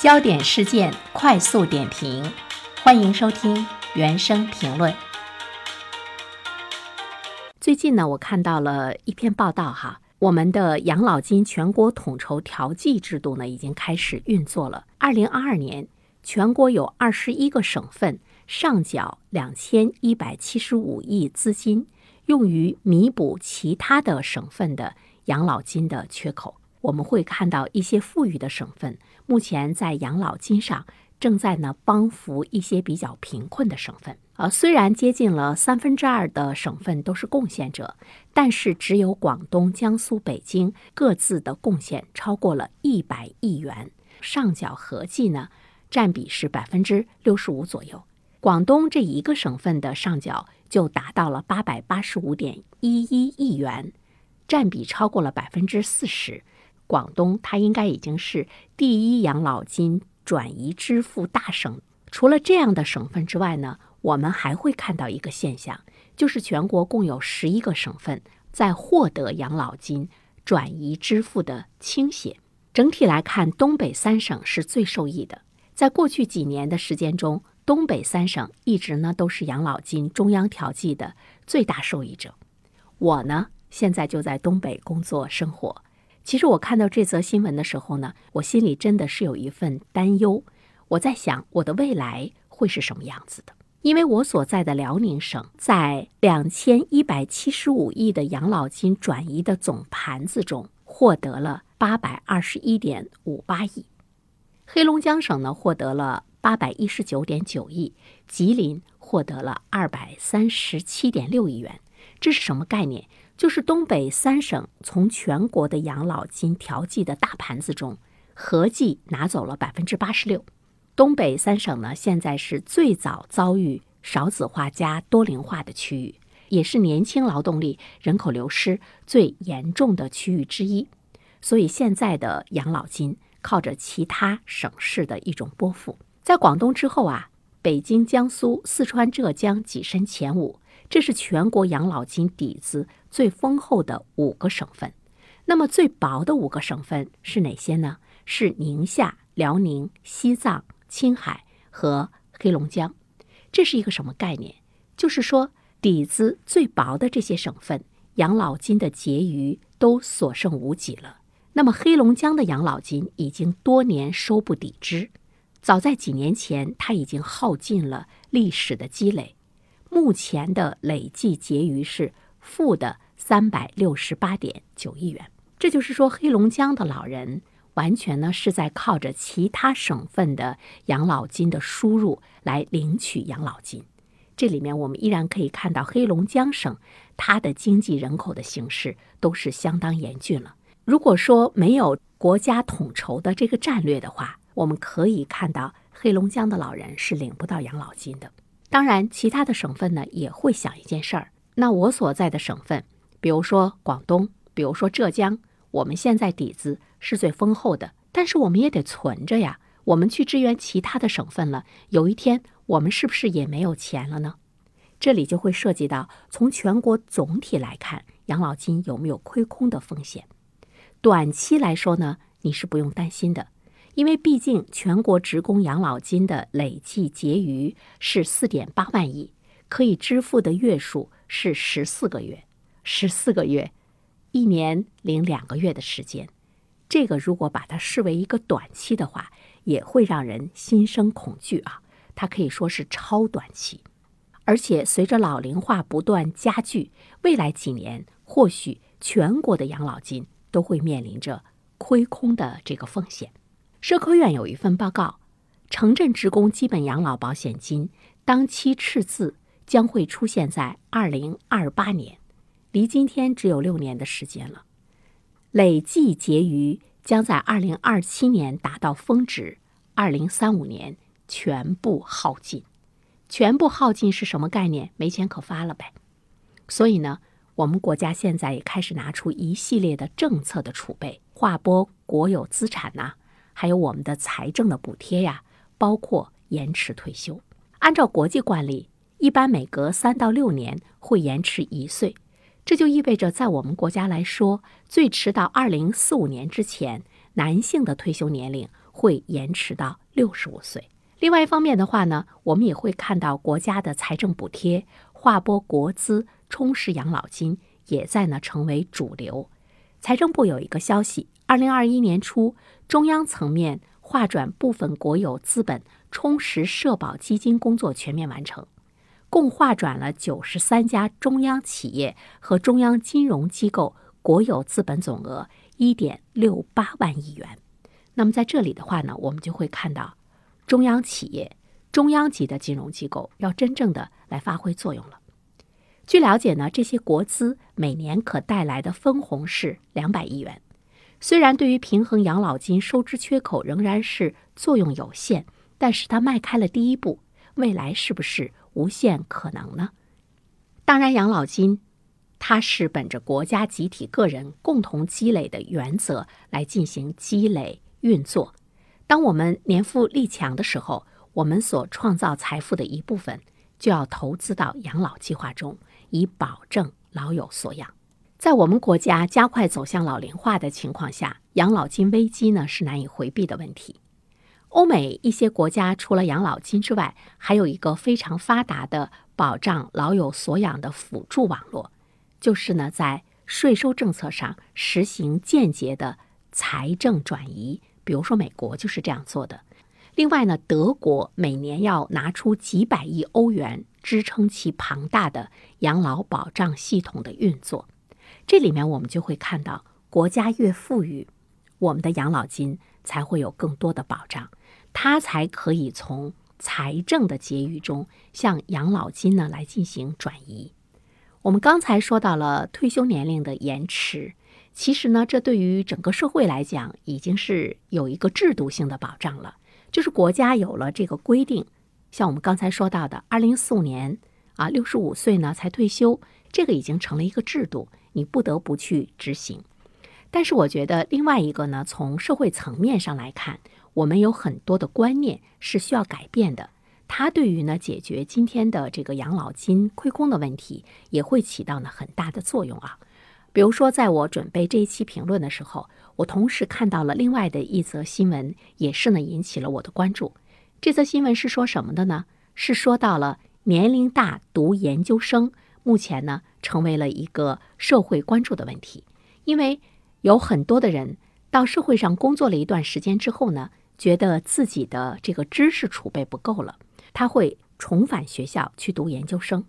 焦点事件快速点评，欢迎收听原声评论。最近呢，我看到了一篇报道哈，我们的养老金全国统筹调剂制度呢已经开始运作了。二零二二年，全国有二十一个省份上缴两千一百七十五亿资金，用于弥补其他的省份的养老金的缺口。我们会看到一些富裕的省份，目前在养老金上正在呢帮扶一些比较贫困的省份。呃，虽然接近了三分之二的省份都是贡献者，但是只有广东、江苏、北京各自的贡献超过了一百亿元，上缴合计呢占比是百分之六十五左右。广东这一个省份的上缴就达到了八百八十五点一一亿元，占比超过了百分之四十。广东，它应该已经是第一养老金转移支付大省。除了这样的省份之外呢，我们还会看到一个现象，就是全国共有十一个省份在获得养老金转移支付的倾斜。整体来看，东北三省是最受益的。在过去几年的时间中，东北三省一直呢都是养老金中央调剂的最大受益者。我呢，现在就在东北工作生活。其实我看到这则新闻的时候呢，我心里真的是有一份担忧。我在想，我的未来会是什么样子的？因为我所在的辽宁省在两千一百七十五亿的养老金转移的总盘子中，获得了八百二十一点五八亿；黑龙江省呢，获得了八百一十九点九亿；吉林获得了二百三十七点六亿元。这是什么概念？就是东北三省从全国的养老金调剂的大盘子中，合计拿走了百分之八十六。东北三省呢，现在是最早遭遇少子化加多龄化的区域，也是年轻劳动力人口流失最严重的区域之一。所以现在的养老金靠着其他省市的一种拨付，在广东之后啊，北京、江苏、四川、浙江跻身前五。这是全国养老金底子最丰厚的五个省份，那么最薄的五个省份是哪些呢？是宁夏、辽宁、西藏、青海和黑龙江。这是一个什么概念？就是说底子最薄的这些省份，养老金的结余都所剩无几了。那么黑龙江的养老金已经多年收不抵支，早在几年前，它已经耗尽了历史的积累。目前的累计结余是负的三百六十八点九亿元，这就是说，黑龙江的老人完全呢是在靠着其他省份的养老金的输入来领取养老金。这里面我们依然可以看到，黑龙江省它的经济人口的形势都是相当严峻了。如果说没有国家统筹的这个战略的话，我们可以看到黑龙江的老人是领不到养老金的。当然，其他的省份呢也会想一件事儿。那我所在的省份，比如说广东，比如说浙江，我们现在底子是最丰厚的，但是我们也得存着呀。我们去支援其他的省份了，有一天我们是不是也没有钱了呢？这里就会涉及到从全国总体来看，养老金有没有亏空的风险。短期来说呢，你是不用担心的。因为毕竟全国职工养老金的累计结余是四点八万亿，可以支付的月数是十四个月，十四个月，一年零两个月的时间。这个如果把它视为一个短期的话，也会让人心生恐惧啊！它可以说是超短期，而且随着老龄化不断加剧，未来几年或许全国的养老金都会面临着亏空的这个风险。社科院有一份报告，城镇职工基本养老保险金当期赤字将会出现在二零二八年，离今天只有六年的时间了。累计结余将在二零二七年达到峰值，二零三五年全部耗尽。全部耗尽是什么概念？没钱可发了呗。所以呢，我们国家现在也开始拿出一系列的政策的储备，划拨国有资产呐。还有我们的财政的补贴呀，包括延迟退休。按照国际惯例，一般每隔三到六年会延迟一岁，这就意味着在我们国家来说，最迟到二零四五年之前，男性的退休年龄会延迟到六十五岁。另外一方面的话呢，我们也会看到国家的财政补贴、划拨国资充实养老金也在呢成为主流。财政部有一个消息，二零二一年初，中央层面划转部分国有资本充实社保基金工作全面完成，共划转了九十三家中央企业和中央金融机构国有资本总额一点六八万亿元。那么在这里的话呢，我们就会看到。中央企业、中央级的金融机构要真正的来发挥作用了。据了解呢，这些国资每年可带来的分红是两百亿元。虽然对于平衡养老金收支缺口仍然是作用有限，但是它迈开了第一步，未来是不是无限可能呢？当然，养老金它是本着国家、集体、个人共同积累的原则来进行积累运作。当我们年富力强的时候，我们所创造财富的一部分就要投资到养老计划中，以保证老有所养。在我们国家加快走向老龄化的情况下，养老金危机呢是难以回避的问题。欧美一些国家除了养老金之外，还有一个非常发达的保障老有所养的辅助网络，就是呢在税收政策上实行间接的财政转移。比如说，美国就是这样做的。另外呢，德国每年要拿出几百亿欧元支撑其庞大的养老保障系统的运作。这里面我们就会看到，国家越富裕，我们的养老金才会有更多的保障，它才可以从财政的结余中向养老金呢来进行转移。我们刚才说到了退休年龄的延迟。其实呢，这对于整个社会来讲，已经是有一个制度性的保障了。就是国家有了这个规定，像我们刚才说到的，二零四五年啊，六十五岁呢才退休，这个已经成了一个制度，你不得不去执行。但是我觉得另外一个呢，从社会层面上来看，我们有很多的观念是需要改变的。它对于呢解决今天的这个养老金亏空的问题，也会起到呢很大的作用啊。比如说，在我准备这一期评论的时候，我同时看到了另外的一则新闻，也是呢引起了我的关注。这则新闻是说什么的呢？是说到了年龄大读研究生，目前呢成为了一个社会关注的问题。因为有很多的人到社会上工作了一段时间之后呢，觉得自己的这个知识储备不够了，他会重返学校去读研究生。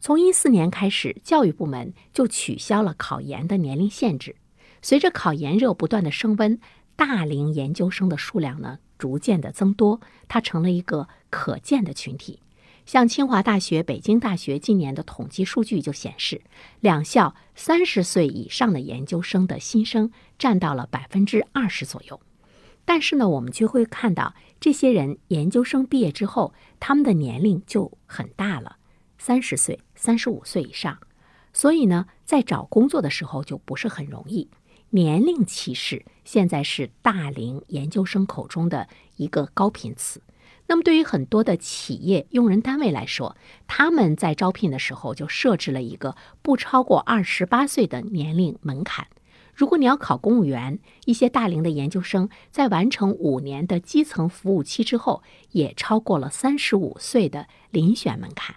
从一四年开始，教育部门就取消了考研的年龄限制。随着考研热不断的升温，大龄研究生的数量呢逐渐的增多，它成了一个可见的群体。像清华大学、北京大学今年的统计数据就显示，两校三十岁以上的研究生的新生占到了百分之二十左右。但是呢，我们却会看到，这些人研究生毕业之后，他们的年龄就很大了。三十岁、三十五岁以上，所以呢，在找工作的时候就不是很容易。年龄歧视现在是大龄研究生口中的一个高频词。那么，对于很多的企业用人单位来说，他们在招聘的时候就设置了一个不超过二十八岁的年龄门槛。如果你要考公务员，一些大龄的研究生在完成五年的基层服务期之后，也超过了三十五岁的遴选门槛。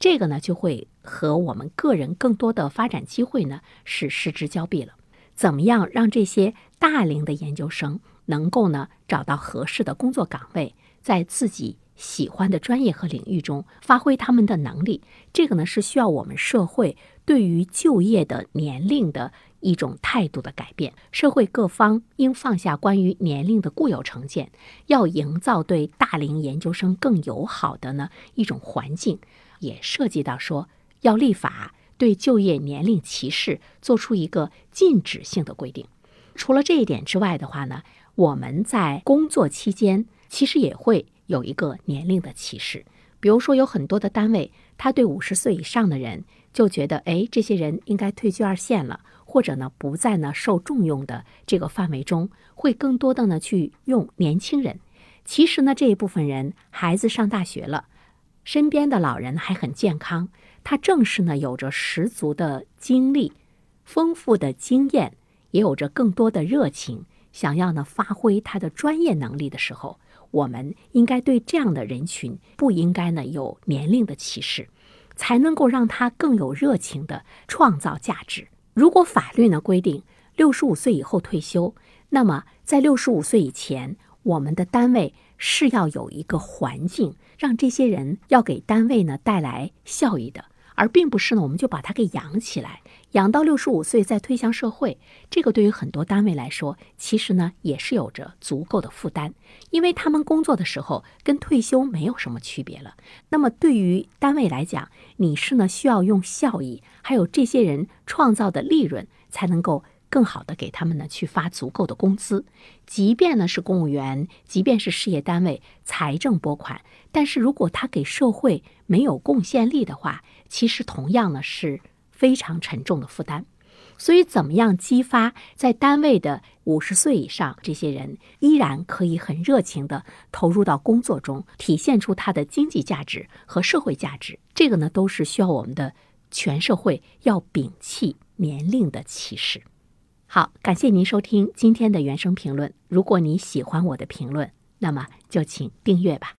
这个呢，就会和我们个人更多的发展机会呢是失之交臂了。怎么样让这些大龄的研究生能够呢找到合适的工作岗位，在自己喜欢的专业和领域中发挥他们的能力？这个呢是需要我们社会对于就业的年龄的一种态度的改变。社会各方应放下关于年龄的固有成见，要营造对大龄研究生更友好的呢一种环境。也涉及到说要立法对就业年龄歧视做出一个禁止性的规定。除了这一点之外的话呢，我们在工作期间其实也会有一个年龄的歧视。比如说，有很多的单位，他对五十岁以上的人就觉得，哎，这些人应该退居二线了，或者呢不在呢受重用的这个范围中，会更多的呢去用年轻人。其实呢，这一部分人孩子上大学了。身边的老人还很健康，他正是呢有着十足的精力、丰富的经验，也有着更多的热情，想要呢发挥他的专业能力的时候，我们应该对这样的人群不应该呢有年龄的歧视，才能够让他更有热情的创造价值。如果法律呢规定六十五岁以后退休，那么在六十五岁以前，我们的单位是要有一个环境，让这些人要给单位呢带来效益的。而并不是呢，我们就把他给养起来，养到六十五岁再推向社会。这个对于很多单位来说，其实呢也是有着足够的负担，因为他们工作的时候跟退休没有什么区别了。那么对于单位来讲，你是呢需要用效益，还有这些人创造的利润，才能够。更好的给他们呢去发足够的工资，即便呢是公务员，即便是事业单位财政拨款，但是如果他给社会没有贡献力的话，其实同样呢是非常沉重的负担。所以，怎么样激发在单位的五十岁以上这些人依然可以很热情的投入到工作中，体现出他的经济价值和社会价值？这个呢都是需要我们的全社会要摒弃年龄的歧视。好，感谢您收听今天的原声评论。如果你喜欢我的评论，那么就请订阅吧。